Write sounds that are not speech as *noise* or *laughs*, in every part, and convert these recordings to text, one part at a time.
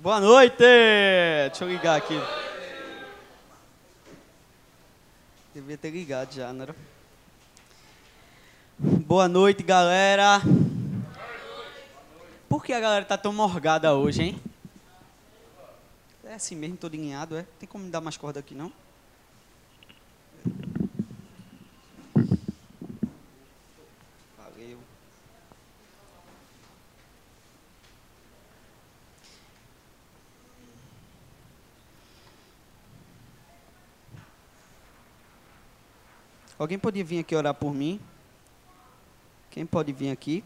Boa noite! Deixa eu ligar aqui. Devia ter ligado já, não era? Boa noite, galera. Por que a galera tá tão morgada hoje, hein? É assim mesmo, todo alinhado, é? Tem como me dar mais corda aqui, não? Valeu. Alguém podia vir aqui orar por mim? Quem pode vir aqui?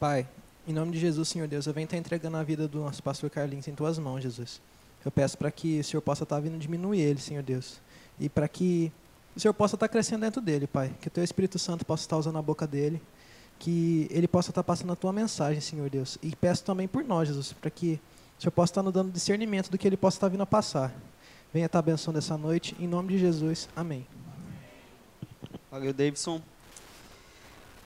Pai, em nome de Jesus, Senhor Deus, eu venho estar entregando a vida do nosso pastor Carlinhos em tuas mãos, Jesus. Eu peço para que o Senhor possa estar vindo diminuir ele, Senhor Deus. E para que o Senhor possa estar crescendo dentro dele, Pai. Que o teu Espírito Santo possa estar usando a boca dele. Que ele possa estar passando a tua mensagem, Senhor Deus. E peço também por nós, Jesus, para que o Senhor possa estar nos dando discernimento do que ele possa estar vindo a passar. Venha estar abençoando essa noite. Em nome de Jesus. Amém. Valeu, Davidson.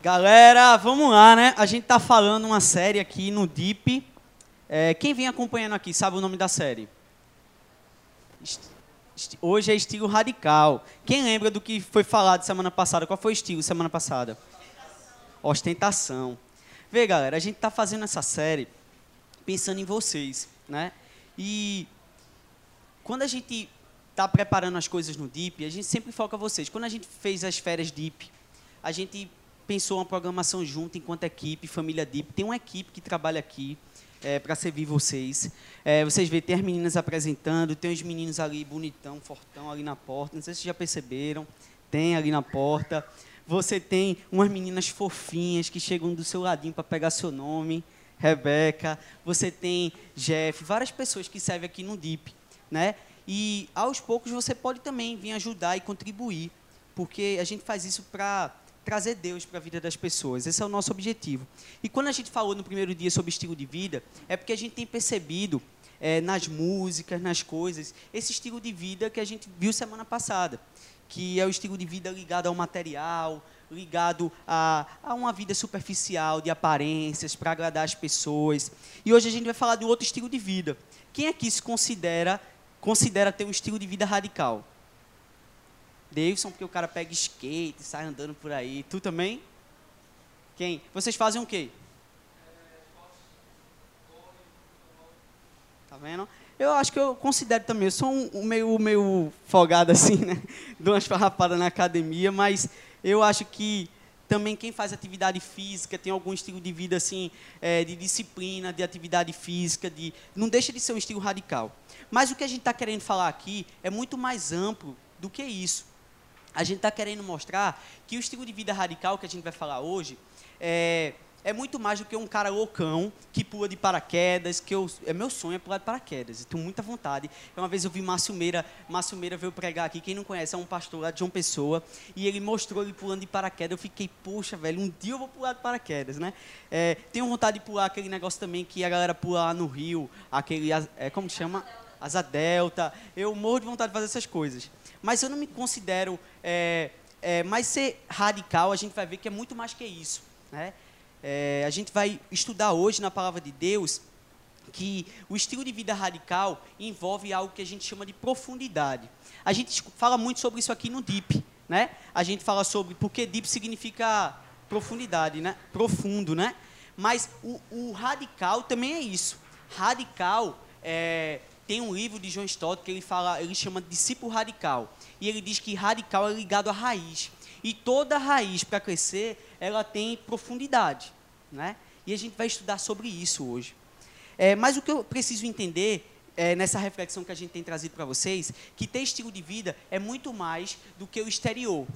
Galera, vamos lá, né? A gente tá falando uma série aqui no Deep. É, quem vem acompanhando aqui sabe o nome da série? Hoje é estilo radical. Quem lembra do que foi falado semana passada? Qual foi o estilo semana passada? Ostentação. Vê, galera, a gente tá fazendo essa série pensando em vocês, né? E quando a gente está preparando as coisas no DIP, a gente sempre foca vocês. Quando a gente fez as férias DIP, a gente pensou uma programação junto enquanto equipe, família DIP. Tem uma equipe que trabalha aqui para servir vocês. É, vocês veem, tem as meninas apresentando, tem os meninos ali bonitão, fortão ali na porta. Não sei se vocês já perceberam. Tem ali na porta. Você tem umas meninas fofinhas que chegam do seu ladinho para pegar seu nome. Rebeca, você tem Jeff, várias pessoas que servem aqui no DIP, né? E aos poucos você pode também vir ajudar e contribuir, porque a gente faz isso para trazer Deus para a vida das pessoas. Esse é o nosso objetivo. E quando a gente falou no primeiro dia sobre estilo de vida, é porque a gente tem percebido eh, nas músicas, nas coisas, esse estilo de vida que a gente viu semana passada, que é o estilo de vida ligado ao material, ligado a, a uma vida superficial, de aparências, para agradar as pessoas. E hoje a gente vai falar de outro estilo de vida. Quem aqui se considera considera ter um estilo de vida radical? Davidson, porque o cara pega skate, sai andando por aí. Tu também? Quem? Vocês fazem o quê? Tá vendo? Eu acho que eu considero também. Eu sou um, um meio, meio folgado assim, né? *laughs* Dou umas farrapadas na academia, mas eu acho que também quem faz atividade física tem algum estilo de vida assim, é, de disciplina, de atividade física, de não deixa de ser um estilo radical. Mas o que a gente está querendo falar aqui é muito mais amplo do que isso. A gente está querendo mostrar que o estilo de vida radical que a gente vai falar hoje é, é muito mais do que um cara loucão que pula de paraquedas, que eu, é meu sonho é pular de paraquedas. Eu tenho muita vontade. Uma vez eu vi Márcio Meira, Márcio Meira veio pregar aqui, quem não conhece, é um pastor lá de João Pessoa, e ele mostrou ele pulando de paraquedas. Eu fiquei, poxa, velho, um dia eu vou pular de paraquedas, né? É, tenho vontade de pular aquele negócio também que a galera pula lá no Rio, aquele, é, como chama? Asa delta. Eu morro de vontade de fazer essas coisas. Mas eu não me considero. É, é, mas ser radical, a gente vai ver que é muito mais que isso. Né? É, a gente vai estudar hoje na palavra de Deus que o estilo de vida radical envolve algo que a gente chama de profundidade. A gente fala muito sobre isso aqui no DIP, né? A gente fala sobre porque DIP significa profundidade, né? Profundo, né? Mas o, o radical também é isso. Radical é, tem um livro de John Stott que ele fala, ele chama de discípulo radical. E ele diz que radical é ligado à raiz. E toda raiz para crescer, ela tem profundidade, né? E a gente vai estudar sobre isso hoje. É, mas o que eu preciso entender é, nessa reflexão que a gente tem trazido para vocês, que ter estilo de vida é muito mais do que o exterior.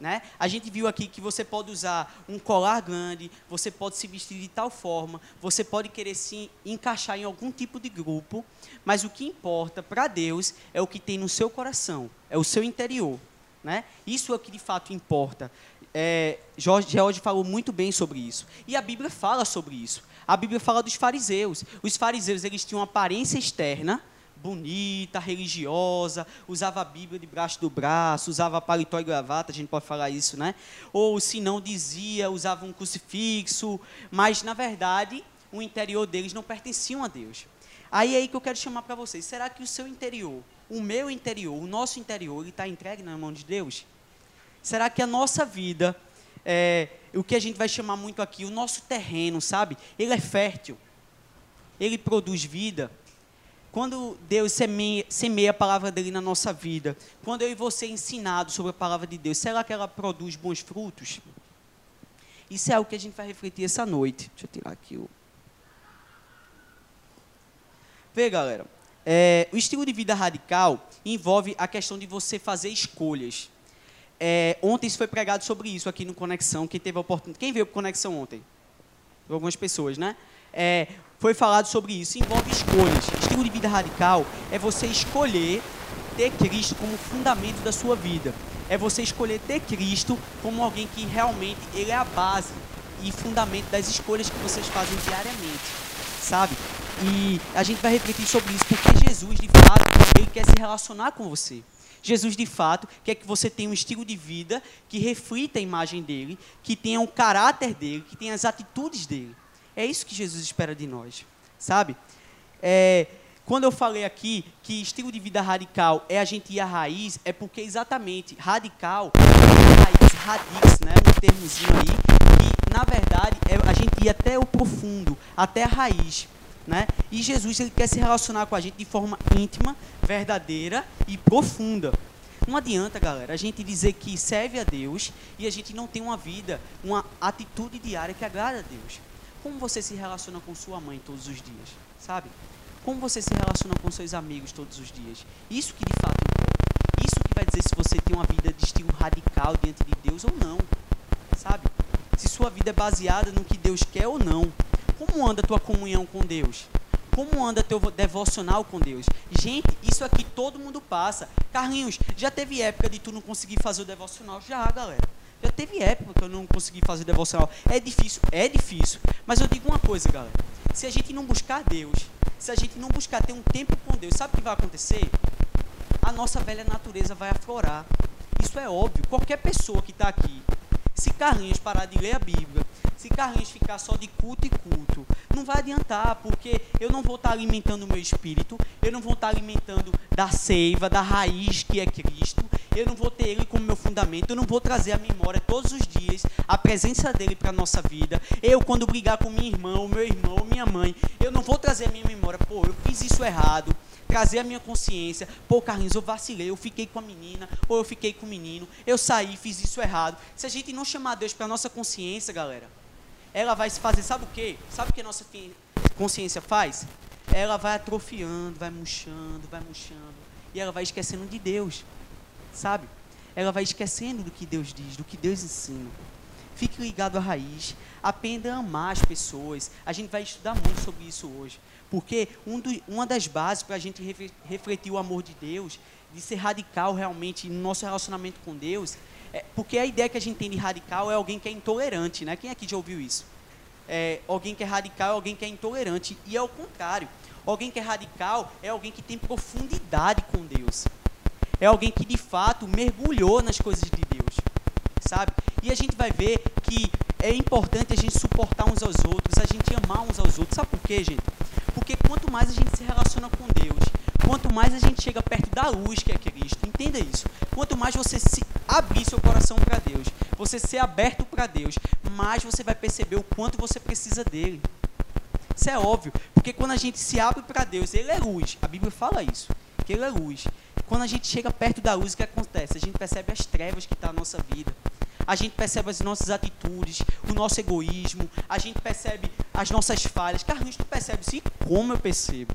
Né? A gente viu aqui que você pode usar um colar grande, você pode se vestir de tal forma, você pode querer se encaixar em algum tipo de grupo, mas o que importa para Deus é o que tem no seu coração, é o seu interior. Né? Isso é o que de fato importa. É, Jorge, George falou muito bem sobre isso. E a Bíblia fala sobre isso. A Bíblia fala dos fariseus. Os fariseus eles tinham uma aparência externa bonita, religiosa, usava a Bíblia debaixo do braço, usava paletó e gravata, a gente pode falar isso, né? Ou se não dizia, usava um crucifixo, mas na verdade o interior deles não pertenciam a Deus. Aí é aí que eu quero chamar para vocês. Será que o seu interior, o meu interior, o nosso interior, está entregue na mão de Deus? Será que a nossa vida, é, o que a gente vai chamar muito aqui, o nosso terreno, sabe? Ele é fértil. Ele produz vida. Quando Deus semeia, semeia, a palavra dele na nossa vida, quando eu e você é ensinado sobre a palavra de Deus, será que ela produz bons frutos? Isso é algo que a gente vai refletir essa noite. Deixa eu tirar aqui o. Vê, galera. É, o estilo de vida radical envolve a questão de você fazer escolhas. É, ontem isso foi pregado sobre isso aqui no Conexão. Quem teve a oportunidade. Quem veio para Conexão ontem? Algumas pessoas, né? É, foi falado sobre isso. Envolve escolhas. Estilo de vida radical é você escolher ter Cristo como fundamento da sua vida. É você escolher ter Cristo como alguém que realmente ele é a base e fundamento das escolhas que vocês fazem diariamente, sabe? E a gente vai refletir sobre isso porque Jesus, de fato, ele quer se relacionar com você. Jesus, de fato, quer que você tenha um estilo de vida que reflita a imagem dele, que tenha o caráter dele, que tenha as atitudes dele. É isso que Jesus espera de nós, sabe? É, quando eu falei aqui que estilo de vida radical é a gente ir à raiz, é porque exatamente radical raiz, radix, né? Um termozinho aí, que na verdade é a gente ir até o profundo, até a raiz. Né? E Jesus ele quer se relacionar com a gente de forma íntima, verdadeira e profunda. Não adianta, galera, a gente dizer que serve a Deus e a gente não tem uma vida, uma atitude diária que agrada a Deus. Como você se relaciona com sua mãe todos os dias, sabe? Como você se relaciona com seus amigos todos os dias? Isso que de fato importa. Isso que vai dizer se você tem uma vida de estilo radical diante de Deus ou não, sabe? Se sua vida é baseada no que Deus quer ou não. Como anda a tua comunhão com Deus? Como anda teu devocional com Deus? Gente, isso aqui todo mundo passa. Carlinhos, já teve época de tu não conseguir fazer o devocional? Já, galera. Já teve época que eu não consegui fazer o devocional. É difícil, é difícil. Mas eu digo uma coisa, galera. Se a gente não buscar Deus, se a gente não buscar ter um tempo com Deus, sabe o que vai acontecer? A nossa velha natureza vai aflorar. Isso é óbvio. Qualquer pessoa que está aqui, se Carlinhos parar de ler a Bíblia, se Carlinhos ficar só de culto e culto, não vai adiantar, porque eu não vou estar alimentando o meu espírito, eu não vou estar alimentando da seiva, da raiz que é Cristo, eu não vou ter Ele como meu fundamento, eu não vou trazer a memória todos os dias, a presença dEle para a nossa vida. Eu, quando brigar com minha irmã, meu irmão, minha mãe, eu não vou trazer a minha memória, pô, eu fiz isso errado, trazer a minha consciência. Pô, Carlinhos, eu vacilei, eu fiquei com a menina, ou eu fiquei com o menino, eu saí, fiz isso errado. Se a gente não chamar Deus para nossa consciência, galera, ela vai se fazer, sabe o quê? Sabe o que a nossa consciência faz? Ela vai atrofiando, vai murchando, vai murchando. E ela vai esquecendo de Deus. Sabe? Ela vai esquecendo do que Deus diz, do que Deus ensina. Fique ligado à raiz. Aprenda a amar as pessoas. A gente vai estudar muito sobre isso hoje. Porque um do, uma das bases para a gente refletir o amor de Deus, de ser radical realmente no nosso relacionamento com Deus, é, porque a ideia que a gente tem de radical é alguém que é intolerante, né? Quem aqui já ouviu isso? É, alguém que é radical é alguém que é intolerante. E é o contrário. Alguém que é radical é alguém que tem profundidade com Deus. É alguém que de fato mergulhou nas coisas de Deus, sabe? E a gente vai ver que é importante a gente suportar uns aos outros, a gente amar uns aos outros. Sabe por quê, gente? Porque quanto mais a gente se relaciona com Deus, quanto mais a gente chega perto da luz que é Cristo, entenda isso. Quanto mais você se abrir seu coração para Deus, você ser aberto para Deus, mais você vai perceber o quanto você precisa dele. Isso é óbvio, porque quando a gente se abre para Deus, Ele é luz. A Bíblia fala isso, que Ele é luz. Quando a gente chega perto da luz, o que acontece? A gente percebe as trevas que está na nossa vida. A gente percebe as nossas atitudes, o nosso egoísmo, a gente percebe as nossas falhas. Carlinhos, tu percebe isso? Como eu percebo?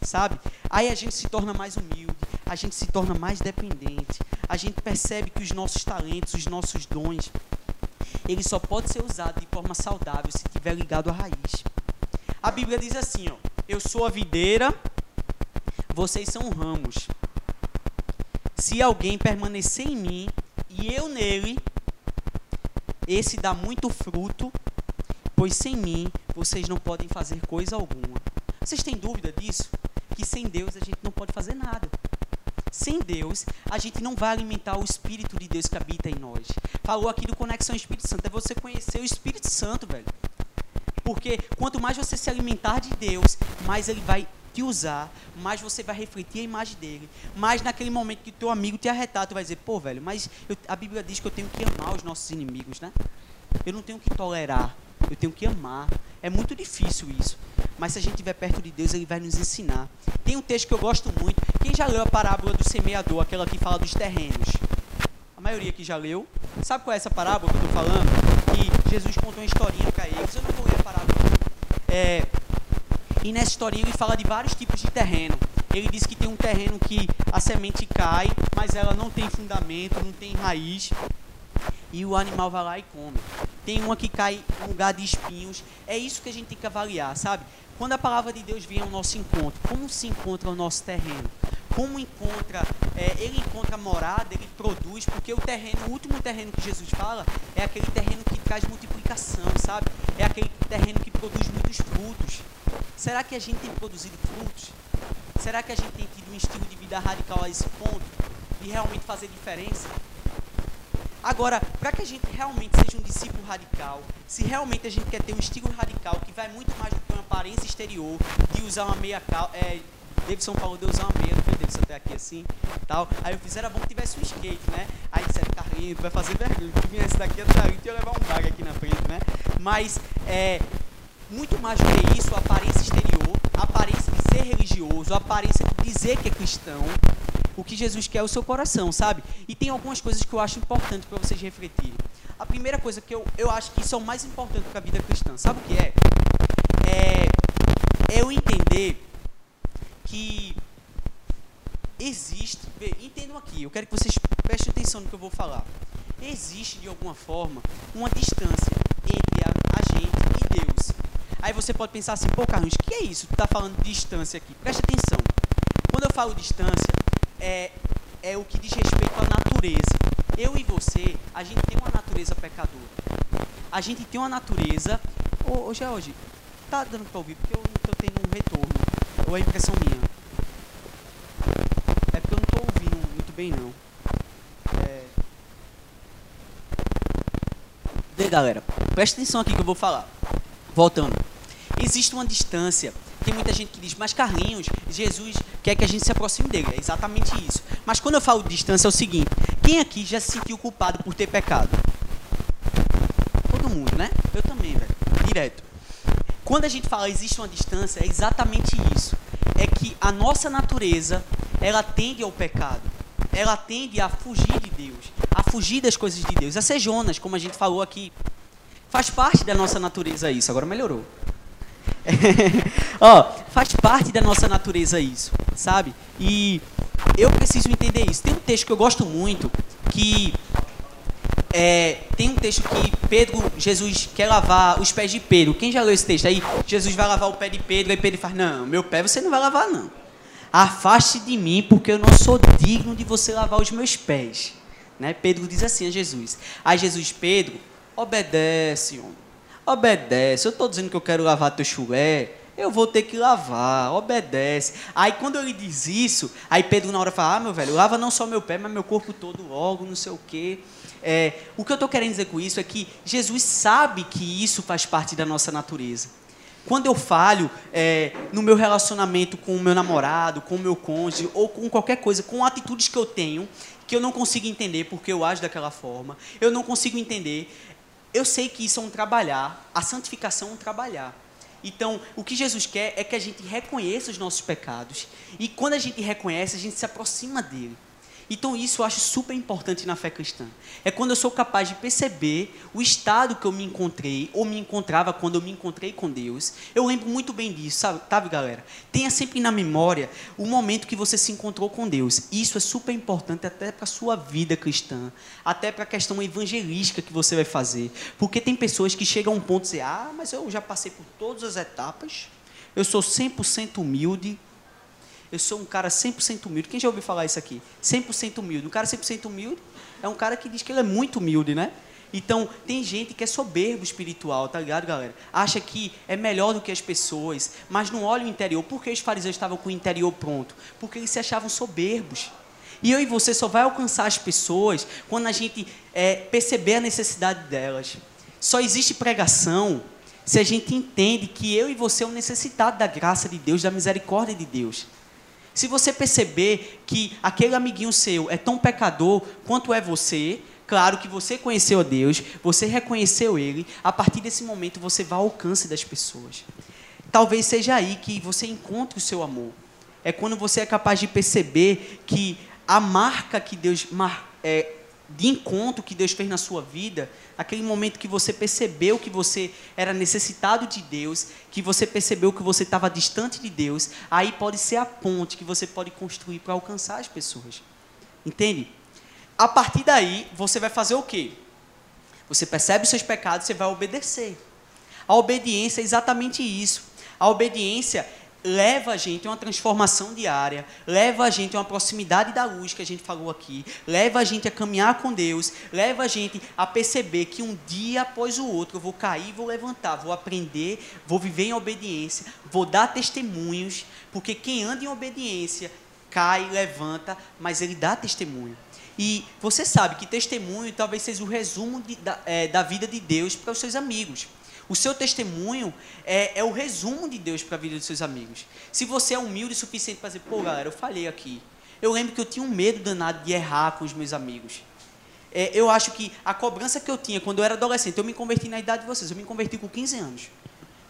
Sabe? Aí a gente se torna mais humilde, a gente se torna mais dependente, a gente percebe que os nossos talentos, os nossos dons, ele só pode ser usado de forma saudável se estiver ligado à raiz. A Bíblia diz assim, ó, eu sou a videira, vocês são ramos. Se alguém permanecer em mim e eu nele, esse dá muito fruto, pois sem mim vocês não podem fazer coisa alguma. Vocês têm dúvida disso? que sem Deus a gente não pode fazer nada. Sem Deus, a gente não vai alimentar o Espírito de Deus que habita em nós. Falou aqui do Conexão Espírito Santo, é você conhecer o Espírito Santo, velho. Porque quanto mais você se alimentar de Deus, mais ele vai te usar, mais você vai refletir a imagem dele. Mais naquele momento que teu amigo te arretar, tu vai dizer, pô, velho, mas eu, a Bíblia diz que eu tenho que amar os nossos inimigos, né? Eu não tenho que tolerar, eu tenho que amar. É muito difícil isso. Mas se a gente estiver perto de Deus, Ele vai nos ensinar. Tem um texto que eu gosto muito. Quem já leu a parábola do semeador, aquela que fala dos terrenos? A maioria que já leu. Sabe qual é essa parábola que eu estou falando? Que Jesus contou uma historinha para eles. Eu não vou ler a parábola. É, e nessa historinha ele fala de vários tipos de terreno. Ele diz que tem um terreno que a semente cai, mas ela não tem fundamento, não tem raiz e o animal vai lá e come. Tem uma que cai em lugar de espinhos. É isso que a gente tem que avaliar, sabe? Quando a palavra de Deus vem ao nosso encontro, como se encontra o nosso terreno? Como encontra, é, ele encontra morada, ele produz, porque o terreno, o último terreno que Jesus fala, é aquele terreno que traz multiplicação, sabe? É aquele terreno que produz muitos frutos. Será que a gente tem produzido frutos? Será que a gente tem tido um estilo de vida radical a esse ponto? De realmente fazer diferença? Agora, para que a gente realmente seja um discípulo radical, se realmente a gente quer ter um estilo radical que vai muito mais do que uma aparência exterior, de usar uma meia cal, é, Davidson falou de usar uma meia, não foi Davidson até aqui assim, tal. Aí eu fiz, era bom que tivesse um skate, né? Aí disseram, Carlinhos, vai fazer vergonha, tu viesse daqui até ali, tu ia levar um bag aqui na frente, né? Mas, é, muito mais do que isso, a aparência a aparência de ser religioso, a aparência de dizer que é cristão, o que Jesus quer é o seu coração, sabe? E tem algumas coisas que eu acho importantes para vocês refletirem. A primeira coisa que eu, eu acho que são mais importantes para a vida cristã, sabe o que é? É, é eu entender que existe, entendam aqui, eu quero que vocês prestem atenção no que eu vou falar. Existe, de alguma forma, uma distância entre a, a gente e Deus. Aí você pode pensar assim, pô, Carlos, o que é isso? Tu está falando de distância aqui. Preste atenção. Quando eu falo distância, é, é o que diz respeito à natureza. Eu e você, a gente tem uma natureza pecadora. A gente tem uma natureza. Ô, ô George, tá dando para ouvir? Porque eu não estou tendo um retorno. Ou é impressão minha? É porque eu não estou ouvindo muito bem, não. É... Vê, galera, presta atenção aqui que eu vou falar. Voltando. Existe uma distância tem muita gente que diz, mas Carlinhos, Jesus quer que a gente se aproxime dele. É exatamente isso. Mas quando eu falo de distância, é o seguinte: quem aqui já se sentiu culpado por ter pecado? Todo mundo, né? Eu também, velho. Direto. Quando a gente fala existe uma distância, é exatamente isso. É que a nossa natureza, ela tende ao pecado. Ela tende a fugir de Deus, a fugir das coisas de Deus, a ser Jonas, como a gente falou aqui. Faz parte da nossa natureza isso. Agora melhorou. *laughs* Ó, faz parte da nossa natureza isso, sabe? E eu preciso entender isso. Tem um texto que eu gosto muito, que é, tem um texto que Pedro, Jesus quer lavar os pés de Pedro. Quem já leu esse texto aí? Jesus vai lavar o pé de Pedro, aí Pedro faz, não, meu pé você não vai lavar não. Afaste de mim, porque eu não sou digno de você lavar os meus pés. Né? Pedro diz assim a Jesus. Aí Jesus, Pedro, obedece, homem Obedece. Eu estou dizendo que eu quero lavar teu chulé. Eu vou ter que lavar, obedece. Aí quando ele diz isso, aí Pedro na hora fala: Ah, meu velho, lava não só meu pé, mas meu corpo todo logo, não sei o quê. É, o que eu estou querendo dizer com isso é que Jesus sabe que isso faz parte da nossa natureza. Quando eu falho é, no meu relacionamento com o meu namorado, com o meu cônjuge, ou com qualquer coisa, com atitudes que eu tenho, que eu não consigo entender porque eu ajo daquela forma, eu não consigo entender, eu sei que isso é um trabalhar, a santificação é um trabalhar. Então, o que Jesus quer é que a gente reconheça os nossos pecados. E quando a gente reconhece, a gente se aproxima dele. Então, isso eu acho super importante na fé cristã. É quando eu sou capaz de perceber o estado que eu me encontrei, ou me encontrava quando eu me encontrei com Deus. Eu lembro muito bem disso, sabe, sabe galera? Tenha sempre na memória o momento que você se encontrou com Deus. Isso é super importante até para a sua vida cristã, até para a questão evangelística que você vai fazer. Porque tem pessoas que chegam a um ponto de dizer: ah, mas eu já passei por todas as etapas, eu sou 100% humilde eu sou um cara 100% humilde. Quem já ouviu falar isso aqui? 100% humilde. Um cara 100% humilde é um cara que diz que ele é muito humilde, né? Então, tem gente que é soberbo espiritual, tá ligado, galera? Acha que é melhor do que as pessoas, mas não olha o interior. Por que os fariseus estavam com o interior pronto? Porque eles se achavam soberbos. E eu e você só vai alcançar as pessoas quando a gente é, perceber a necessidade delas. Só existe pregação se a gente entende que eu e você é um necessitado da graça de Deus, da misericórdia de Deus. Se você perceber que aquele amiguinho seu é tão pecador quanto é você, claro que você conheceu a Deus, você reconheceu Ele, a partir desse momento você vai ao alcance das pessoas. Talvez seja aí que você encontre o seu amor. É quando você é capaz de perceber que a marca que Deus é, de encontro que Deus fez na sua vida, aquele momento que você percebeu que você era necessitado de Deus, que você percebeu que você estava distante de Deus, aí pode ser a ponte que você pode construir para alcançar as pessoas. Entende? A partir daí, você vai fazer o quê? Você percebe os seus pecados, você vai obedecer. A obediência é exatamente isso. A obediência leva a gente a uma transformação diária, leva a gente a uma proximidade da luz que a gente falou aqui, leva a gente a caminhar com Deus, leva a gente a perceber que um dia após o outro eu vou cair, vou levantar, vou aprender, vou viver em obediência, vou dar testemunhos, porque quem anda em obediência cai, levanta, mas ele dá testemunho. E você sabe que testemunho talvez seja o resumo de, da, é, da vida de Deus para os seus amigos. O seu testemunho é, é o resumo de Deus para a vida dos seus amigos. Se você é humilde o suficiente para dizer, pô, galera, eu falhei aqui. Eu lembro que eu tinha um medo danado de errar com os meus amigos. É, eu acho que a cobrança que eu tinha quando eu era adolescente, eu me converti na idade de vocês, eu me converti com 15 anos.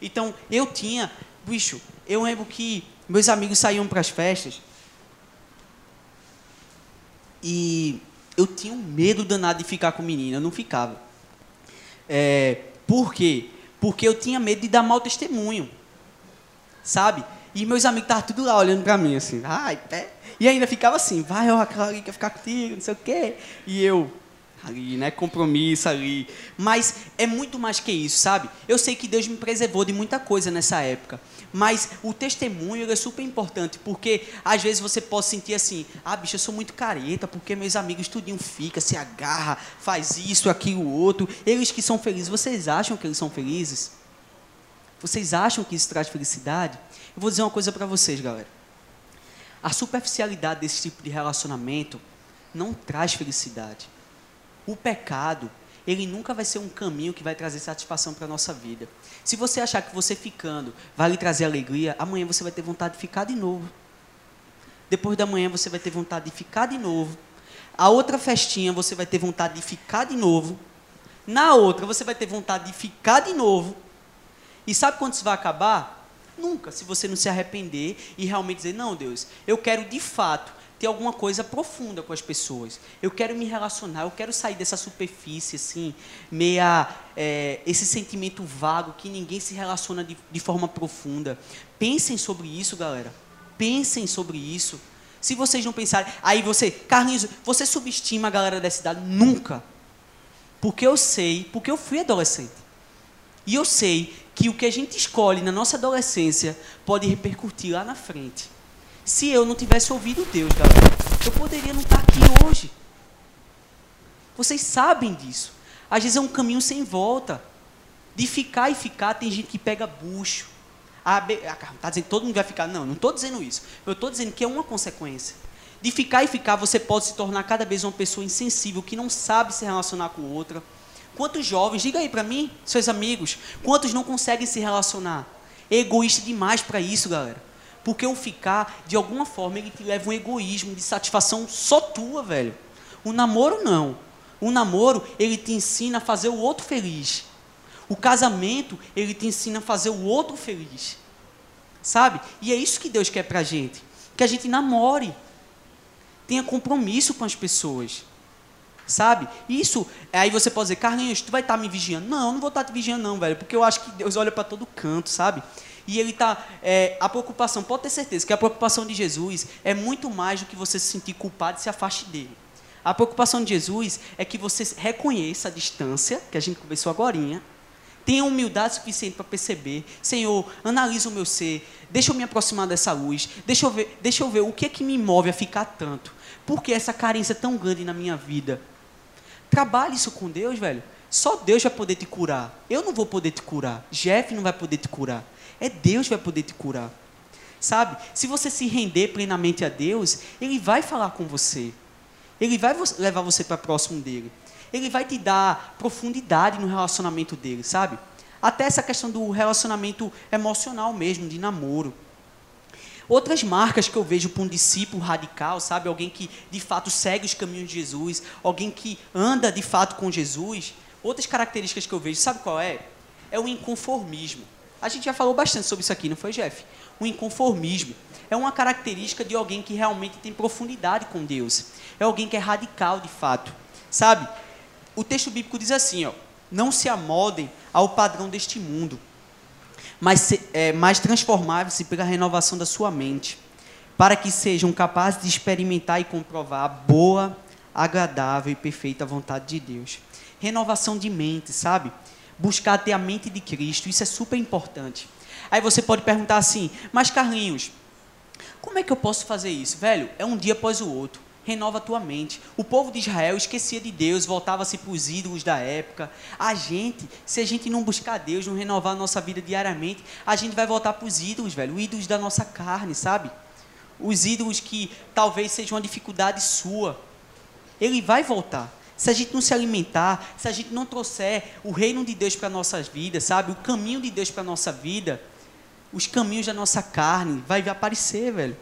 Então, eu tinha, bicho, eu lembro que meus amigos saíam para as festas e eu tinha um medo danado de ficar com menina, eu não ficava. É, por quê? Porque eu tinha medo de dar mau testemunho, sabe? E meus amigos estavam tudo lá olhando para mim, assim, ai, pé. E ainda ficava assim, vai, ó, aquela ali quer ficar contigo, não sei o quê. E eu, ali, né, compromisso ali. Mas é muito mais que isso, sabe? Eu sei que Deus me preservou de muita coisa nessa época. Mas o testemunho é super importante, porque às vezes você pode sentir assim, ah, bicho, eu sou muito careta, porque meus amigos tudinho fica, se agarra, faz isso, aquilo, outro. Eles que são felizes, vocês acham que eles são felizes? Vocês acham que isso traz felicidade? Eu vou dizer uma coisa para vocês, galera. A superficialidade desse tipo de relacionamento não traz felicidade. O pecado, ele nunca vai ser um caminho que vai trazer satisfação para a nossa vida. Se você achar que você ficando vai lhe trazer alegria, amanhã você vai ter vontade de ficar de novo. Depois da manhã você vai ter vontade de ficar de novo. A outra festinha você vai ter vontade de ficar de novo. Na outra você vai ter vontade de ficar de novo. E sabe quando isso vai acabar? Nunca, se você não se arrepender e realmente dizer: Não, Deus, eu quero de fato ter alguma coisa profunda com as pessoas. Eu quero me relacionar, eu quero sair dessa superfície, assim, meia. É, esse sentimento vago que ninguém se relaciona de, de forma profunda. Pensem sobre isso, galera. Pensem sobre isso. Se vocês não pensarem. Aí você, Carlinhos, você subestima a galera da cidade? Nunca. Porque eu sei, porque eu fui adolescente. E eu sei que o que a gente escolhe na nossa adolescência pode repercutir lá na frente. Se eu não tivesse ouvido Deus, galera, eu poderia não estar aqui hoje. Vocês sabem disso. Às vezes é um caminho sem volta. De ficar e ficar, tem gente que pega bucho. Ah, está dizendo que todo mundo vai ficar. Não, não estou dizendo isso. Eu estou dizendo que é uma consequência. De ficar e ficar, você pode se tornar cada vez uma pessoa insensível, que não sabe se relacionar com outra. Quantos jovens, diga aí para mim, seus amigos, quantos não conseguem se relacionar? É egoísta demais para isso, galera. Porque o ficar, de alguma forma, ele te leva um egoísmo de satisfação só tua, velho. O namoro não. O namoro, ele te ensina a fazer o outro feliz. O casamento, ele te ensina a fazer o outro feliz. Sabe? E é isso que Deus quer pra gente. Que a gente namore. Tenha compromisso com as pessoas. Sabe? Isso, aí você pode dizer, Carlinhos, tu vai estar tá me vigiando. Não, não vou estar tá te vigiando não, velho. Porque eu acho que Deus olha para todo canto, sabe? E ele está. É, a preocupação, pode ter certeza que a preocupação de Jesus é muito mais do que você se sentir culpado e se afaste dele. A preocupação de Jesus é que você reconheça a distância, que a gente conversou agora, tenha humildade suficiente para perceber, Senhor, analisa o meu ser, deixa eu me aproximar dessa luz, deixa eu ver, deixa eu ver o que é que me move a ficar tanto. Por que essa carência tão grande na minha vida? Trabalhe isso com Deus, velho. Só Deus vai poder te curar. Eu não vou poder te curar. Jeff não vai poder te curar. É Deus que vai poder te curar. Sabe? Se você se render plenamente a Deus, Ele vai falar com você. Ele vai levar você para próximo dele. Ele vai te dar profundidade no relacionamento dele, sabe? Até essa questão do relacionamento emocional mesmo, de namoro. Outras marcas que eu vejo para um discípulo radical, sabe? Alguém que de fato segue os caminhos de Jesus, alguém que anda de fato com Jesus. Outras características que eu vejo, sabe qual é? É o inconformismo. A gente já falou bastante sobre isso aqui, não foi, Jeff? O inconformismo é uma característica de alguém que realmente tem profundidade com Deus. É alguém que é radical de fato. Sabe? O texto bíblico diz assim, ó: Não se amoldem ao padrão deste mundo, mas, é, mas transformar-se pela renovação da sua mente, para que sejam capazes de experimentar e comprovar a boa, agradável e perfeita vontade de Deus. Renovação de mente, sabe? Buscar ter a mente de Cristo. Isso é super importante. Aí você pode perguntar assim, mas Carlinhos, como é que eu posso fazer isso? Velho, é um dia após o outro. Renova a tua mente. O povo de Israel esquecia de Deus, voltava-se para os ídolos da época. A gente, se a gente não buscar Deus, não renovar a nossa vida diariamente, a gente vai voltar para os ídolos, velho. Os ídolos da nossa carne, sabe? Os ídolos que talvez sejam uma dificuldade sua. Ele vai voltar se a gente não se alimentar, se a gente não trouxer o reino de Deus para nossas vidas, sabe? O caminho de Deus para nossa vida, os caminhos da nossa carne vai aparecer, velho.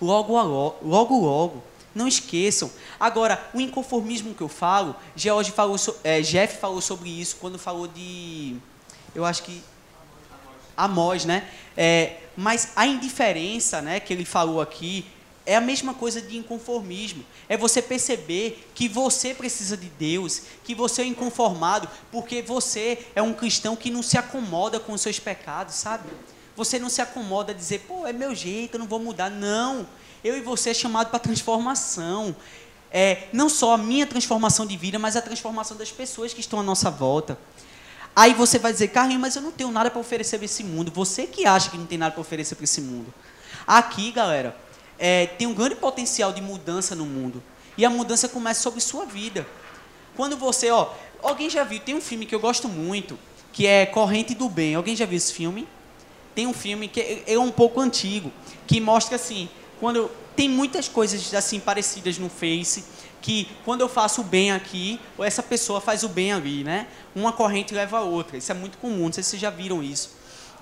Logo, logo, logo, logo. Não esqueçam. Agora, o inconformismo que eu falo, George falou, é, Jeff falou sobre isso quando falou de, eu acho que Amós, né? É, mas a indiferença, né, que ele falou aqui, é a mesma coisa de inconformismo. É você perceber que você precisa de Deus, que você é inconformado, porque você é um cristão que não se acomoda com os seus pecados, sabe? Você não se acomoda a dizer, pô, é meu jeito, eu não vou mudar. Não. Eu e você é chamado para transformação. É, não só a minha transformação de vida, mas a transformação das pessoas que estão à nossa volta. Aí você vai dizer, Carlinhos, mas eu não tenho nada para oferecer para esse mundo. Você que acha que não tem nada para oferecer para esse mundo. Aqui, galera, é, tem um grande potencial de mudança no mundo. E a mudança começa sobre sua vida. Quando você, ó, alguém já viu, tem um filme que eu gosto muito, que é Corrente do Bem. Alguém já viu esse filme? Tem um filme que é, é um pouco antigo, que mostra assim, quando tem muitas coisas assim parecidas no Face, que quando eu faço o bem aqui, essa pessoa faz o bem ali, né? Uma corrente leva a outra. Isso é muito comum, não sei se vocês já viram isso.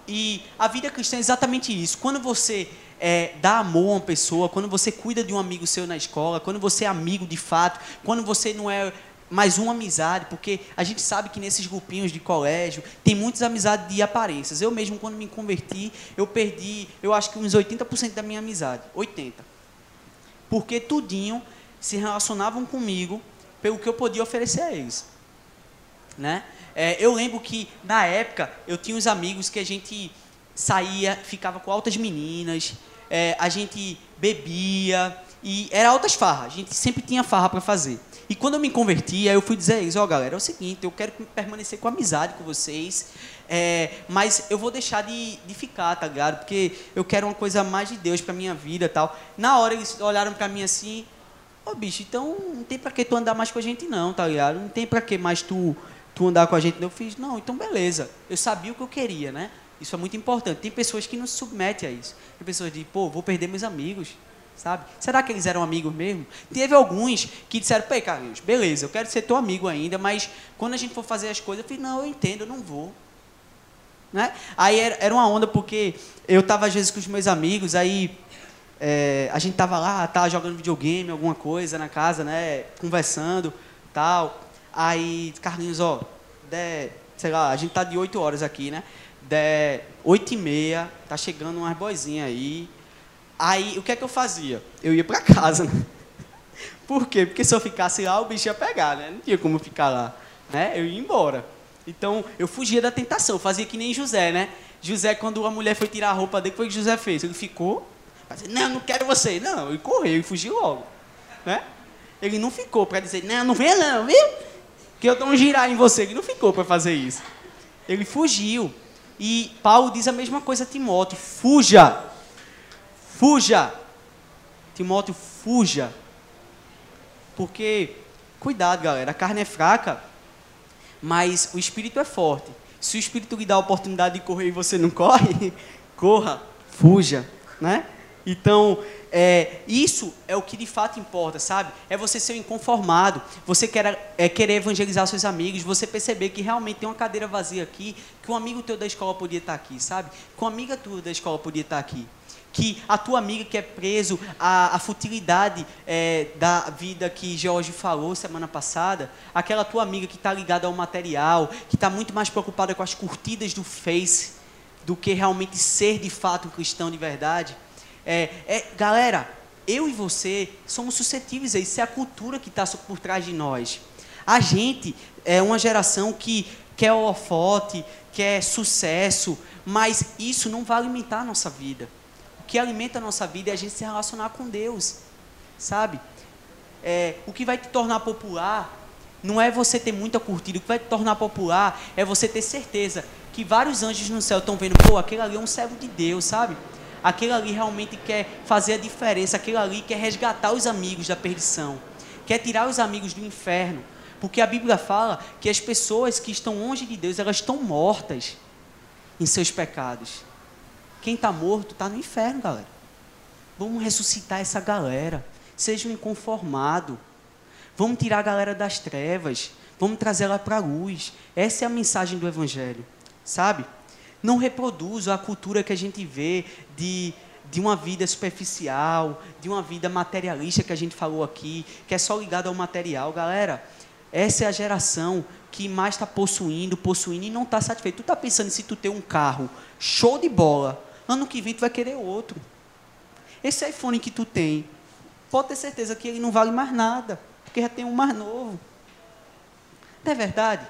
E a vida cristã é exatamente isso. Quando você é, dá amor a uma pessoa, quando você cuida de um amigo seu na escola, quando você é amigo de fato, quando você não é mais uma amizade, porque a gente sabe que nesses grupinhos de colégio tem muitas amizades de aparências. Eu mesmo, quando me converti, eu perdi, eu acho que uns 80% da minha amizade. 80%. Porque tudinho se relacionavam comigo pelo que eu podia oferecer a eles. Né? É, eu lembro que, na época, eu tinha uns amigos que a gente saía, ficava com altas meninas, é, a gente bebia e era altas farras. A gente sempre tinha farra para fazer. E quando eu me converti, aí eu fui dizer eles, ó oh, galera, é o seguinte, eu quero permanecer com amizade com vocês, é, mas eu vou deixar de, de ficar, tá ligado? Porque eu quero uma coisa mais de Deus para minha vida tal. Na hora eles olharam para mim assim, ô oh, bicho, então não tem para que tu andar mais com a gente não, tá ligado? Não tem para que mais tu, tu andar com a gente. Eu fiz, não, então beleza. Eu sabia o que eu queria, né? Isso é muito importante. Tem pessoas que não se submetem a isso. Tem pessoas que dizem, pô, vou perder meus amigos, sabe? Será que eles eram amigos mesmo? Teve alguns que disseram, pô, Carlinhos, beleza, eu quero ser teu amigo ainda, mas quando a gente for fazer as coisas, eu falei, não, eu entendo, eu não vou. Né? Aí era uma onda porque eu estava às vezes com os meus amigos, aí é, a gente tava lá, tava jogando videogame, alguma coisa na casa, né? Conversando, tal. Aí, Carlinhos, ó, de, sei lá, a gente tá de 8 horas aqui, né? De 8 e meia, tá chegando umas boizinhas aí. Aí, o que é que eu fazia? Eu ia para casa, né? *laughs* Por quê? Porque se eu ficasse lá, o bicho ia pegar, né? Não tinha como ficar lá, né? Eu ia embora. Então, eu fugia da tentação, eu fazia que nem José, né? José, quando a mulher foi tirar a roupa dele, foi o que José fez. Ele ficou, dizer, não, não quero você. Não, ele correu e fugiu logo, né? Ele não ficou para dizer, não, não venha não, viu? Que eu dou um girar em você. Ele não ficou para fazer isso. Ele fugiu. E Paulo diz a mesma coisa a Timóteo: fuja, fuja. Timóteo, fuja. Porque, cuidado, galera, a carne é fraca. Mas o espírito é forte. Se o espírito lhe dá a oportunidade de correr e você não *laughs* corre, corra, fuja, né? Então, é, isso é o que de fato importa, sabe? É você ser inconformado, você quer, é, querer evangelizar seus amigos, você perceber que realmente tem uma cadeira vazia aqui, que um amigo teu da escola podia estar aqui, sabe? Que uma amiga tua da escola podia estar aqui. Que a tua amiga que é preso à, à futilidade é, da vida que George falou semana passada, aquela tua amiga que está ligada ao material, que está muito mais preocupada com as curtidas do Face do que realmente ser de fato um cristão de verdade é, é, galera, eu e você somos suscetíveis a isso. é a cultura que está por trás de nós. A gente é uma geração que quer holofote, quer sucesso, mas isso não vai alimentar a nossa vida. O que alimenta a nossa vida é a gente se relacionar com Deus, sabe? É, o que vai te tornar popular não é você ter muita curtida, o que vai te tornar popular é você ter certeza que vários anjos no céu estão vendo, pô, aquele ali é um servo de Deus, sabe? Aquele ali realmente quer fazer a diferença, aquele ali quer resgatar os amigos da perdição, quer tirar os amigos do inferno. Porque a Bíblia fala que as pessoas que estão longe de Deus, elas estão mortas em seus pecados. Quem está morto está no inferno, galera. Vamos ressuscitar essa galera. Sejam inconformados. Vamos tirar a galera das trevas. Vamos trazer ela para a luz. Essa é a mensagem do Evangelho. Sabe? Não reproduzo a cultura que a gente vê de, de uma vida superficial, de uma vida materialista que a gente falou aqui, que é só ligada ao material. Galera, essa é a geração que mais está possuindo, possuindo e não está satisfeito. Tu está pensando se tu ter um carro show de bola, ano que vem tu vai querer outro. Esse iPhone que tu tem, pode ter certeza que ele não vale mais nada, porque já tem um mais novo. Não é verdade?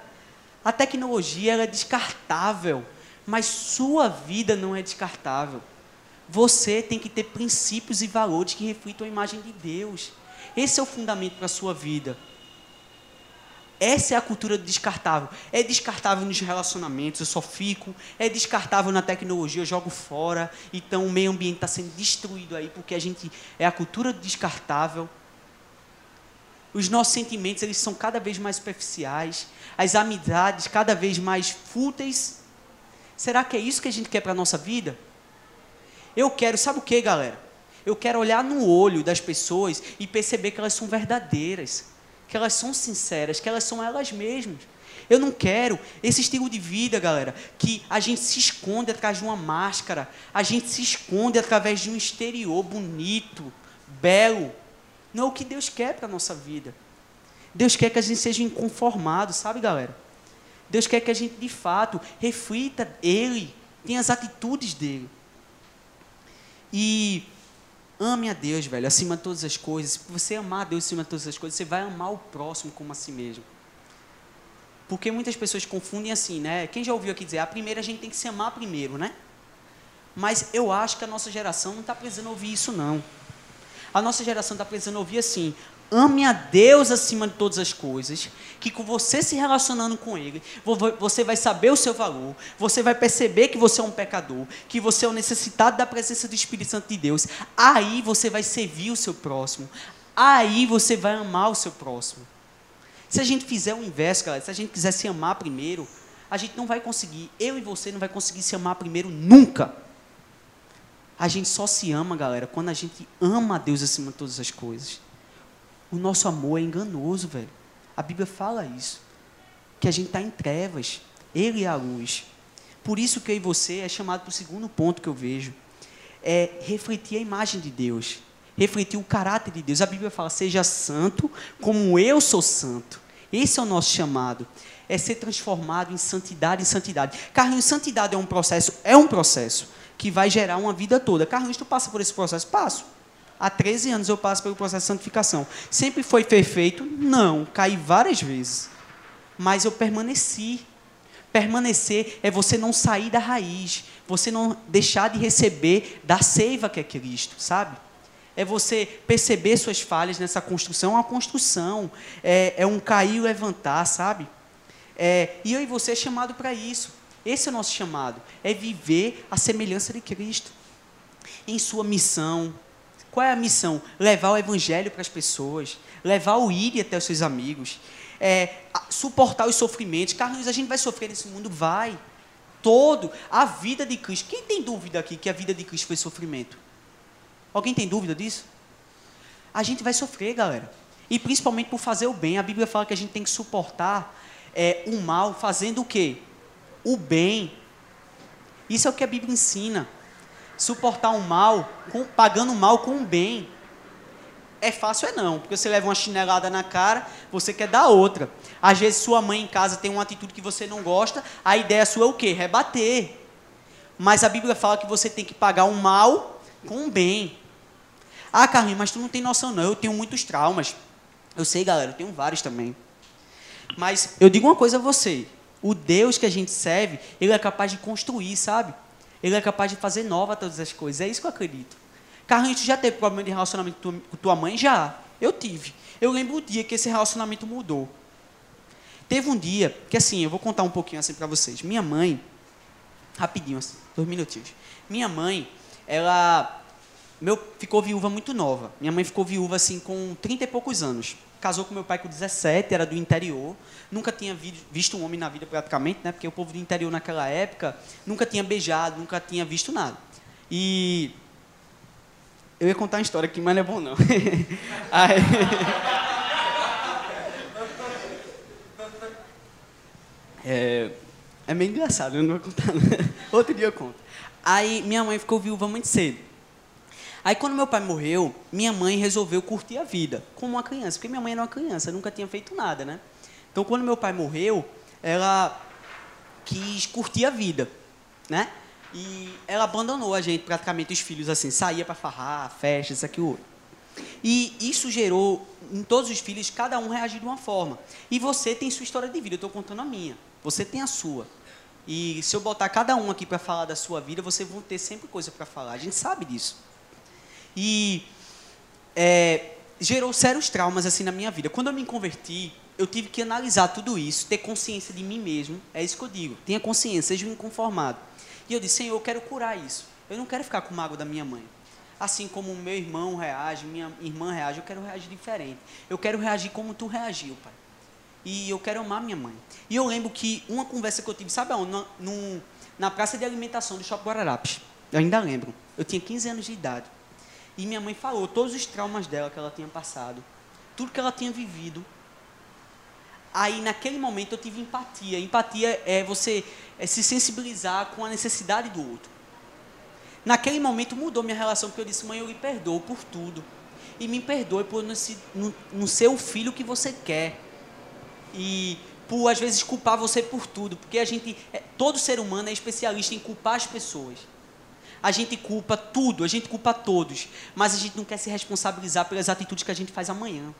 A tecnologia é descartável mas sua vida não é descartável. Você tem que ter princípios e valores que reflitam a imagem de Deus. Esse é o fundamento para a sua vida. Essa é a cultura do descartável. É descartável nos relacionamentos, eu só fico. É descartável na tecnologia, eu jogo fora. Então o meio ambiente está sendo destruído aí, porque a gente é a cultura do descartável. Os nossos sentimentos eles são cada vez mais superficiais. As amizades cada vez mais fúteis Será que é isso que a gente quer para a nossa vida? Eu quero, sabe o que, galera? Eu quero olhar no olho das pessoas e perceber que elas são verdadeiras, que elas são sinceras, que elas são elas mesmas. Eu não quero esse estilo de vida, galera, que a gente se esconde atrás de uma máscara, a gente se esconde através de um exterior bonito, belo. Não é o que Deus quer para a nossa vida. Deus quer que a gente seja inconformado, sabe, galera? Deus quer que a gente, de fato, reflita Ele, tenha as atitudes dele. E ame a Deus, velho, acima de todas as coisas. Se você amar a Deus acima de todas as coisas, você vai amar o próximo como a si mesmo. Porque muitas pessoas confundem assim, né? Quem já ouviu aqui dizer, a primeira a gente tem que se amar primeiro, né? Mas eu acho que a nossa geração não está precisando ouvir isso, não. A nossa geração está precisando ouvir assim: ame a Deus acima de todas as coisas, que com você se relacionando com Ele, você vai saber o seu valor, você vai perceber que você é um pecador, que você é um necessitado da presença do Espírito Santo de Deus. Aí você vai servir o seu próximo, aí você vai amar o seu próximo. Se a gente fizer o inverso, galera, se a gente quiser se amar primeiro, a gente não vai conseguir, eu e você não vai conseguir se amar primeiro nunca. A gente só se ama, galera, quando a gente ama a Deus acima de todas as coisas. O nosso amor é enganoso, velho. A Bíblia fala isso. Que a gente está em trevas. Ele é a luz. Por isso que eu e você é chamado para o segundo ponto que eu vejo. É refletir a imagem de Deus. Refletir o caráter de Deus. A Bíblia fala, seja santo como eu sou santo. Esse é o nosso chamado. É ser transformado em santidade em santidade. Carlinhos, santidade é um processo, é um processo que vai gerar uma vida toda. Carlinhos, tu passa por esse processo? Passo. Há 13 anos eu passo pelo processo de santificação. Sempre foi perfeito? Não, caí várias vezes. Mas eu permaneci. Permanecer é você não sair da raiz, você não deixar de receber da seiva que é Cristo, sabe? É você perceber suas falhas nessa construção, é uma construção, é, é um cair e levantar, sabe? É, e eu e você é chamado para isso. Esse é o nosso chamado, é viver a semelhança de Cristo em sua missão, Qual é a missão? Levar o evangelho para as pessoas, levar o ir até os seus amigos, é, suportar os sofrimentos. Carlos, a gente vai sofrer nesse mundo? Vai. Todo. A vida de Cristo. Quem tem dúvida aqui que a vida de Cristo foi sofrimento? Alguém tem dúvida disso? A gente vai sofrer, galera. E principalmente por fazer o bem. A Bíblia fala que a gente tem que suportar é, o mal fazendo o quê? O bem. Isso é o que a Bíblia ensina. Suportar o mal, com, pagando o mal com o bem. É fácil é não, porque você leva uma chinelada na cara, você quer dar outra. Às vezes sua mãe em casa tem uma atitude que você não gosta, a ideia sua é o quê? Rebater. Mas a Bíblia fala que você tem que pagar o mal com o bem. Ah, Carlinhos, mas tu não tem noção não, eu tenho muitos traumas. Eu sei, galera, eu tenho vários também. Mas eu digo uma coisa a você, o Deus que a gente serve, ele é capaz de construir, sabe? Ele é capaz de fazer nova todas as coisas. É isso que eu acredito. Carlinhos, tu já teve problema de relacionamento com tua mãe? Já. Eu tive. Eu lembro o dia que esse relacionamento mudou. Teve um dia que, assim, eu vou contar um pouquinho assim para vocês. Minha mãe, rapidinho, assim, dois minutinhos. Minha mãe, ela meu, ficou viúva muito nova. Minha mãe ficou viúva, assim, com 30 e poucos anos. Casou com meu pai com 17, era do interior. Nunca tinha visto um homem na vida praticamente, né? Porque o povo do interior naquela época nunca tinha beijado, nunca tinha visto nada. E eu ia contar uma história aqui, mas não é bom não. *laughs* Aí... *laughs* É, é meio engraçado, eu não vou contar. *laughs* Outro dia eu conto. Aí minha mãe ficou viúva muito cedo. Aí quando meu pai morreu, minha mãe resolveu curtir a vida, como uma criança, porque minha mãe era uma criança, nunca tinha feito nada, né? Então quando meu pai morreu, ela quis curtir a vida, né? E ela abandonou a gente, praticamente os filhos assim, saía para farrar, festas, isso aqui o outro. E isso gerou em todos os filhos, cada um reagir de uma forma. E você tem sua história de vida, eu estou contando a minha. Você tem a sua. E se eu botar cada um aqui para falar da sua vida, você vão ter sempre coisa para falar. A gente sabe disso. E é, gerou sérios traumas assim na minha vida. Quando eu me converti, eu tive que analisar tudo isso, ter consciência de mim mesmo. É isso que eu digo. Tenha consciência, seja um inconformado. E eu disse, Senhor, eu quero curar isso. Eu não quero ficar com mago da minha mãe. Assim como meu irmão reage, minha irmã reage, eu quero reagir diferente. Eu quero reagir como tu reagiu, pai. E eu quero amar minha mãe. E eu lembro que uma conversa que eu tive, sabe aonde? Na, na praça de alimentação do Shopping Guararapes. Eu ainda lembro. Eu tinha 15 anos de idade. E minha mãe falou todos os traumas dela que ela tinha passado. Tudo que ela tinha vivido. Aí, naquele momento, eu tive empatia. Empatia é você é se sensibilizar com a necessidade do outro. Naquele momento mudou minha relação, porque eu disse, mãe, eu lhe perdoo por tudo. E me perdoe por não, não ser o filho que você quer. E por, às vezes, culpar você por tudo. Porque a gente, é, todo ser humano é especialista em culpar as pessoas. A gente culpa tudo, a gente culpa todos. Mas a gente não quer se responsabilizar pelas atitudes que a gente faz amanhã.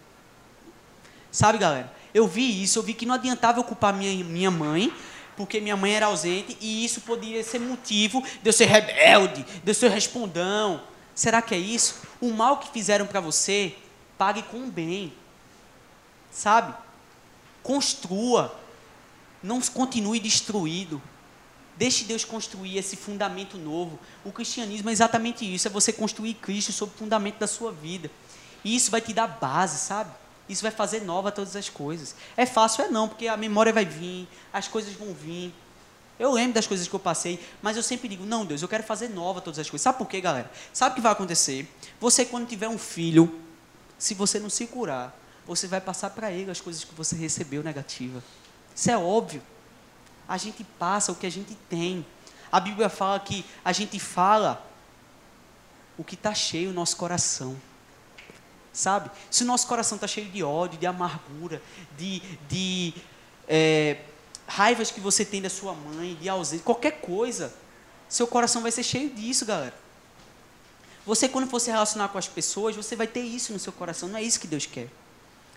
Sabe, galera? Eu vi isso, eu vi que não adiantava eu culpar minha, minha mãe, porque minha mãe era ausente, e isso poderia ser motivo de eu ser rebelde, de eu ser respondão. Será que é isso? O mal que fizeram para você, pague com o bem. Sabe? Construa. Não continue destruído. Deixe Deus construir esse fundamento novo. O cristianismo é exatamente isso: é você construir Cristo sobre o fundamento da sua vida. E isso vai te dar base, sabe? Isso vai fazer nova todas as coisas. É fácil, é não, porque a memória vai vir, as coisas vão vir. Eu lembro das coisas que eu passei, mas eu sempre digo: não, Deus, eu quero fazer nova todas as coisas. Sabe por quê, galera? Sabe o que vai acontecer? Você, quando tiver um filho, se você não se curar, você vai passar para ele as coisas que você recebeu negativa. Isso é óbvio. A gente passa o que a gente tem. A Bíblia fala que a gente fala o que está cheio no nosso coração. Sabe? Se o nosso coração está cheio de ódio, de amargura, de, de é, raivas que você tem da sua mãe, de ausência, qualquer coisa, seu coração vai ser cheio disso, galera. Você, quando for se relacionar com as pessoas, você vai ter isso no seu coração. Não é isso que Deus quer.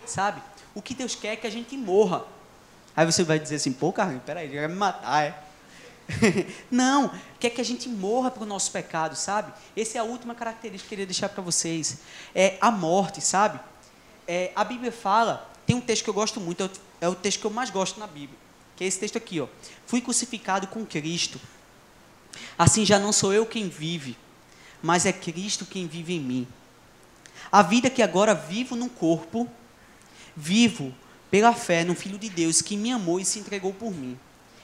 Sabe? O que Deus quer é que a gente morra. Aí você vai dizer assim, pô, Carlinhos, peraí, ele vai me matar, é? *laughs* não, quer que a gente morra para o nosso pecado, sabe? Essa é a última característica que eu queria deixar para vocês. É a morte, sabe? É, a Bíblia fala, tem um texto que eu gosto muito, é o, é o texto que eu mais gosto na Bíblia, que é esse texto aqui, ó. Fui crucificado com Cristo. Assim já não sou eu quem vive, mas é Cristo quem vive em mim. A vida que agora vivo no corpo, vivo pela fé no Filho de Deus que me amou e se entregou por mim.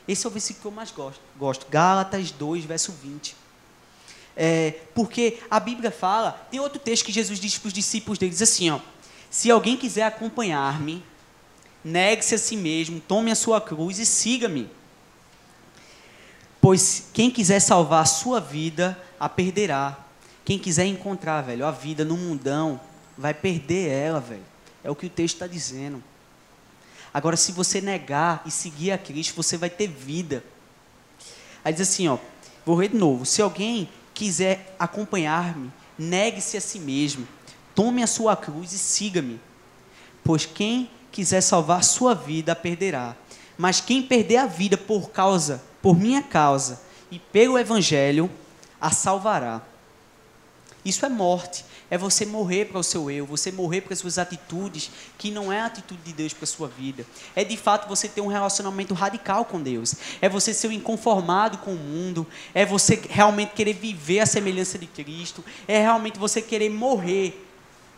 Esse é o versículo que eu mais gosto. gosto. Gálatas 2, verso 20. É, porque a Bíblia fala, tem outro texto que Jesus diz para os discípulos dele, diz assim, ó, se alguém quiser acompanhar-me, negue-se a si mesmo, tome a sua cruz e siga-me. Pois quem quiser salvar a sua vida, a perderá. Quem quiser encontrar, velho, a vida no mundão, vai perder ela, velho. É o que o texto está dizendo. Agora, se você negar e seguir a Cristo, você vai ter vida. Aí diz assim, ó, vou ler de novo. Se alguém quiser acompanhar-me, negue-se a si mesmo, tome a sua cruz e siga-me. Pois quem quiser salvar sua vida, a perderá. Mas quem perder a vida por causa, por minha causa e pelo evangelho, a salvará. Isso é morte, é você morrer para o seu eu, você morrer para as suas atitudes, que não é a atitude de Deus para a sua vida. É de fato você ter um relacionamento radical com Deus. É você ser inconformado com o mundo, é você realmente querer viver a semelhança de Cristo, é realmente você querer morrer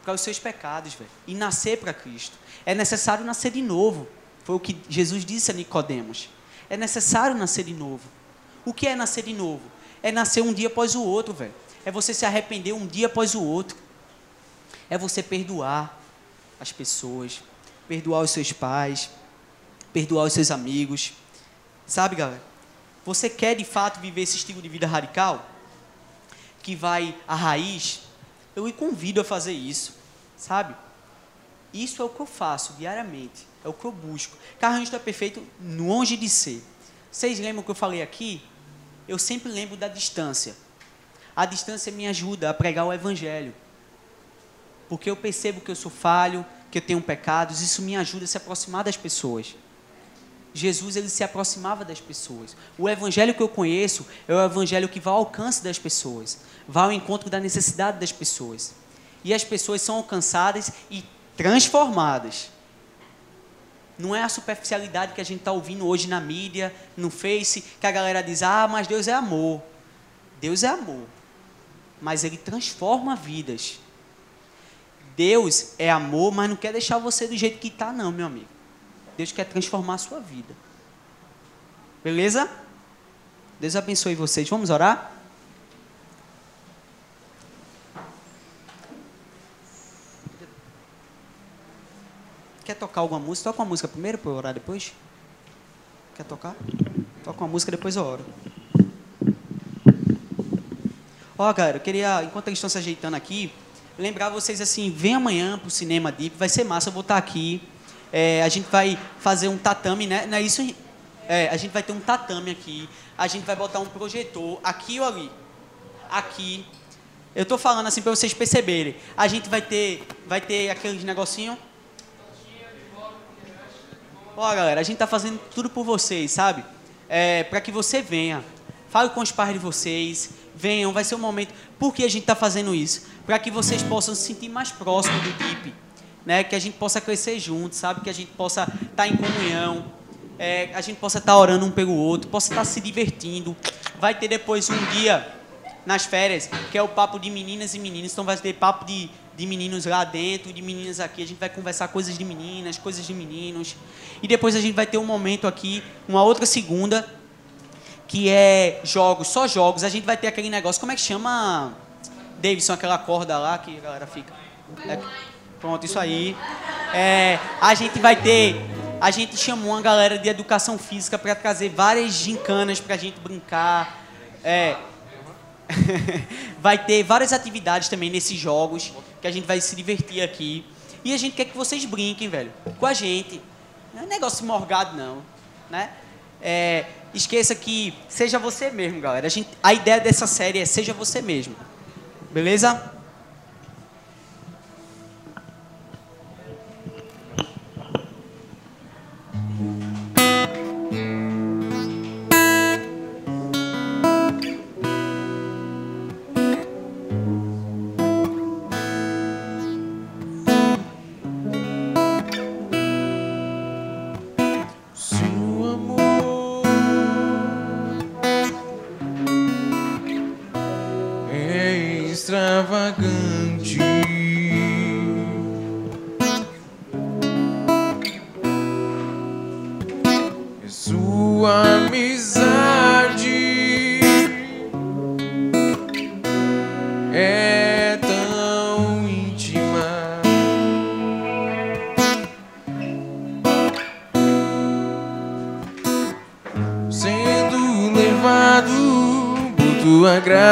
para os seus pecados, velho, e nascer para Cristo. É necessário nascer de novo. Foi o que Jesus disse a Nicodemos. É necessário nascer de novo. O que é nascer de novo? É nascer um dia após o outro, velho. É você se arrepender um dia após o outro. É você perdoar as pessoas, perdoar os seus pais, perdoar os seus amigos. Sabe, galera? Você quer de fato viver esse estilo de vida radical? Que vai à raiz? Eu lhe convido a fazer isso, sabe? Isso é o que eu faço diariamente, é o que eu busco. Carranjo é perfeito longe de ser. Vocês lembram o que eu falei aqui? Eu sempre lembro da distância. A distância me ajuda a pregar o evangelho. Porque eu percebo que eu sou falho, que eu tenho pecados, isso me ajuda a se aproximar das pessoas. Jesus ele se aproximava das pessoas. O evangelho que eu conheço é o evangelho que vai ao alcance das pessoas, vai ao encontro da necessidade das pessoas. E as pessoas são alcançadas e transformadas. Não é a superficialidade que a gente está ouvindo hoje na mídia, no Face, que a galera diz: ah, mas Deus é amor. Deus é amor mas ele transforma vidas. Deus é amor, mas não quer deixar você do jeito que está, não, meu amigo. Deus quer transformar a sua vida. Beleza? Deus abençoe vocês. Vamos orar? Quer tocar alguma música? Toca uma música primeiro para eu orar depois? Quer tocar? Toca uma música, depois eu oro. Ó, oh, galera, eu queria, enquanto eles estão se ajeitando aqui, lembrar vocês assim, vem amanhã pro Cinema Deep, vai ser massa, eu vou estar aqui. É, a gente vai fazer um tatame, né? Não é isso? É, a gente vai ter um tatame aqui. A gente vai botar um projetor aqui ou ali. Aqui. Eu estou falando assim para vocês perceberem. A gente vai ter, vai ter aqueles negocinho. Ó, galera, a gente tá fazendo tudo por vocês, sabe? É, para que você venha. Fale com os pais de vocês venham, vai ser um momento. Por que a gente está fazendo isso? Para que vocês possam se sentir mais próximos do DIP, né? que a gente possa crescer juntos, sabe? Que a gente possa estar tá em comunhão, é, a gente possa estar tá orando um pelo outro, possa estar tá se divertindo. Vai ter depois um dia nas férias, que é o papo de meninas e meninos. Então vai ter papo de, de meninos lá dentro, de meninas aqui. A gente vai conversar coisas de meninas, coisas de meninos. E depois a gente vai ter um momento aqui, uma outra segunda, que é jogos, só jogos. A gente vai ter aquele negócio, como é que chama, Davidson, aquela corda lá que a galera fica. É, pronto, isso aí. É, a gente vai ter. A gente chamou uma galera de educação física para trazer várias gincanas para a gente brincar. É, *laughs* vai ter várias atividades também nesses jogos que a gente vai se divertir aqui. E a gente quer que vocês brinquem, velho, com a gente. Não é negócio morgado, não. Né? É, esqueça que seja você mesmo, galera. A, gente, a ideia dessa série é seja você mesmo. Beleza?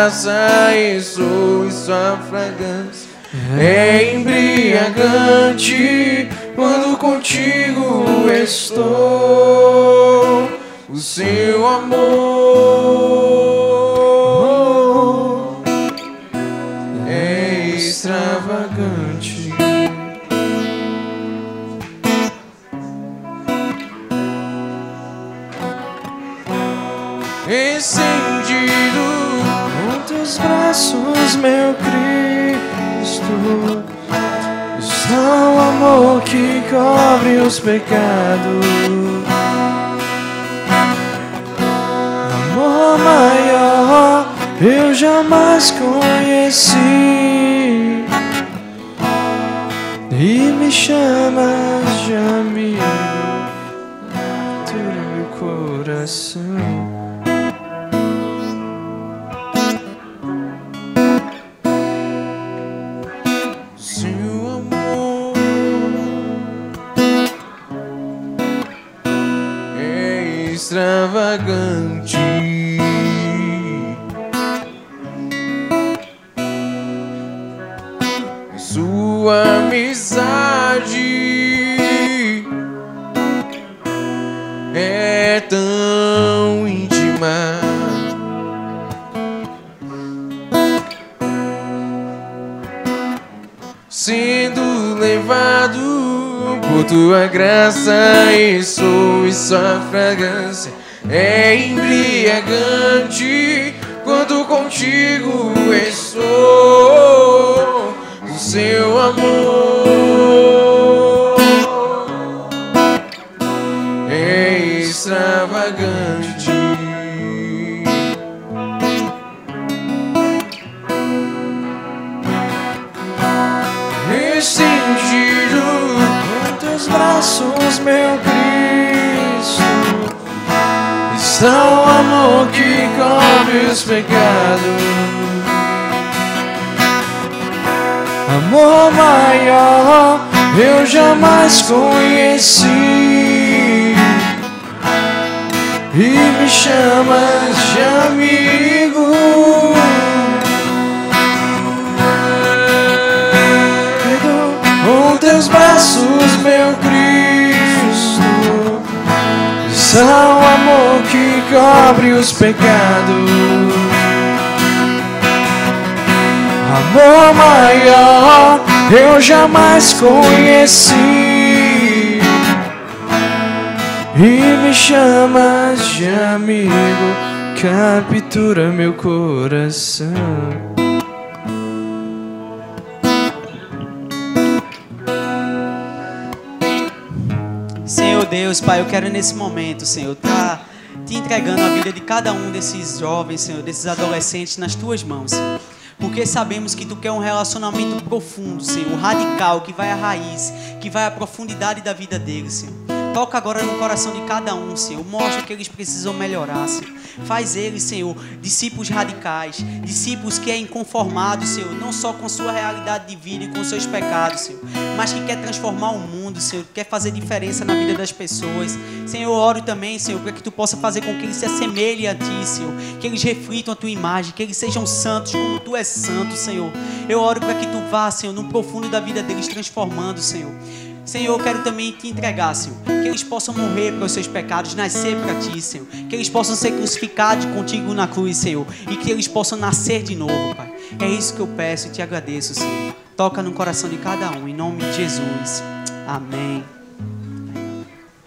Graça e sua fragrância. É embriagante quando contigo estou. O seu amor amor que cobre os pecados. Amor maior eu jamais conheci. E me chamas de amigo, tu meu coração. Extravagante. Sua amizade é tão íntima. sendo levado por tua graça e sou sua fragrância é embriagante. Quando contigo estou o seu amor Está o amor que cobre os pecados. Amor maior eu jamais conheci. E me chamas de amigo. Com teus braços, meu Cristo, está o amor que cobre os pecados. Amor maior eu jamais conheci. E me chamas de amigo, captura meu coração. Deus, Pai, eu quero nesse momento, Senhor, estar te entregando a vida de cada um desses jovens, Senhor, desses adolescentes nas tuas mãos, Senhor. Porque sabemos que tu quer um relacionamento profundo, Senhor, radical, que vai à raiz, que vai à profundidade da vida deles, Senhor. Toca agora no coração de cada um, Senhor. Mostra que eles precisam melhorar, Senhor. Faz eles, Senhor, discípulos radicais, discípulos que é inconformados, Senhor, não só com sua realidade de vida e com seus pecados, Senhor, mas que quer transformar o mundo, Senhor, quer fazer diferença na vida das pessoas. Senhor, oro também, Senhor, para que tu possa fazer com que eles se assemelhem a ti, Senhor, que eles reflitam a tua imagem, que eles sejam santos como tu és santo, Senhor. Eu oro para que tu vá, Senhor, no profundo da vida deles, transformando, Senhor. Senhor, eu quero também te entregar, Senhor. Que eles possam morrer pelos seus pecados, nascer para ti, Senhor. Que eles possam ser crucificados contigo na cruz, Senhor. E que eles possam nascer de novo, Pai. É isso que eu peço e te agradeço, Senhor. Toca no coração de cada um, em nome de Jesus. Amém.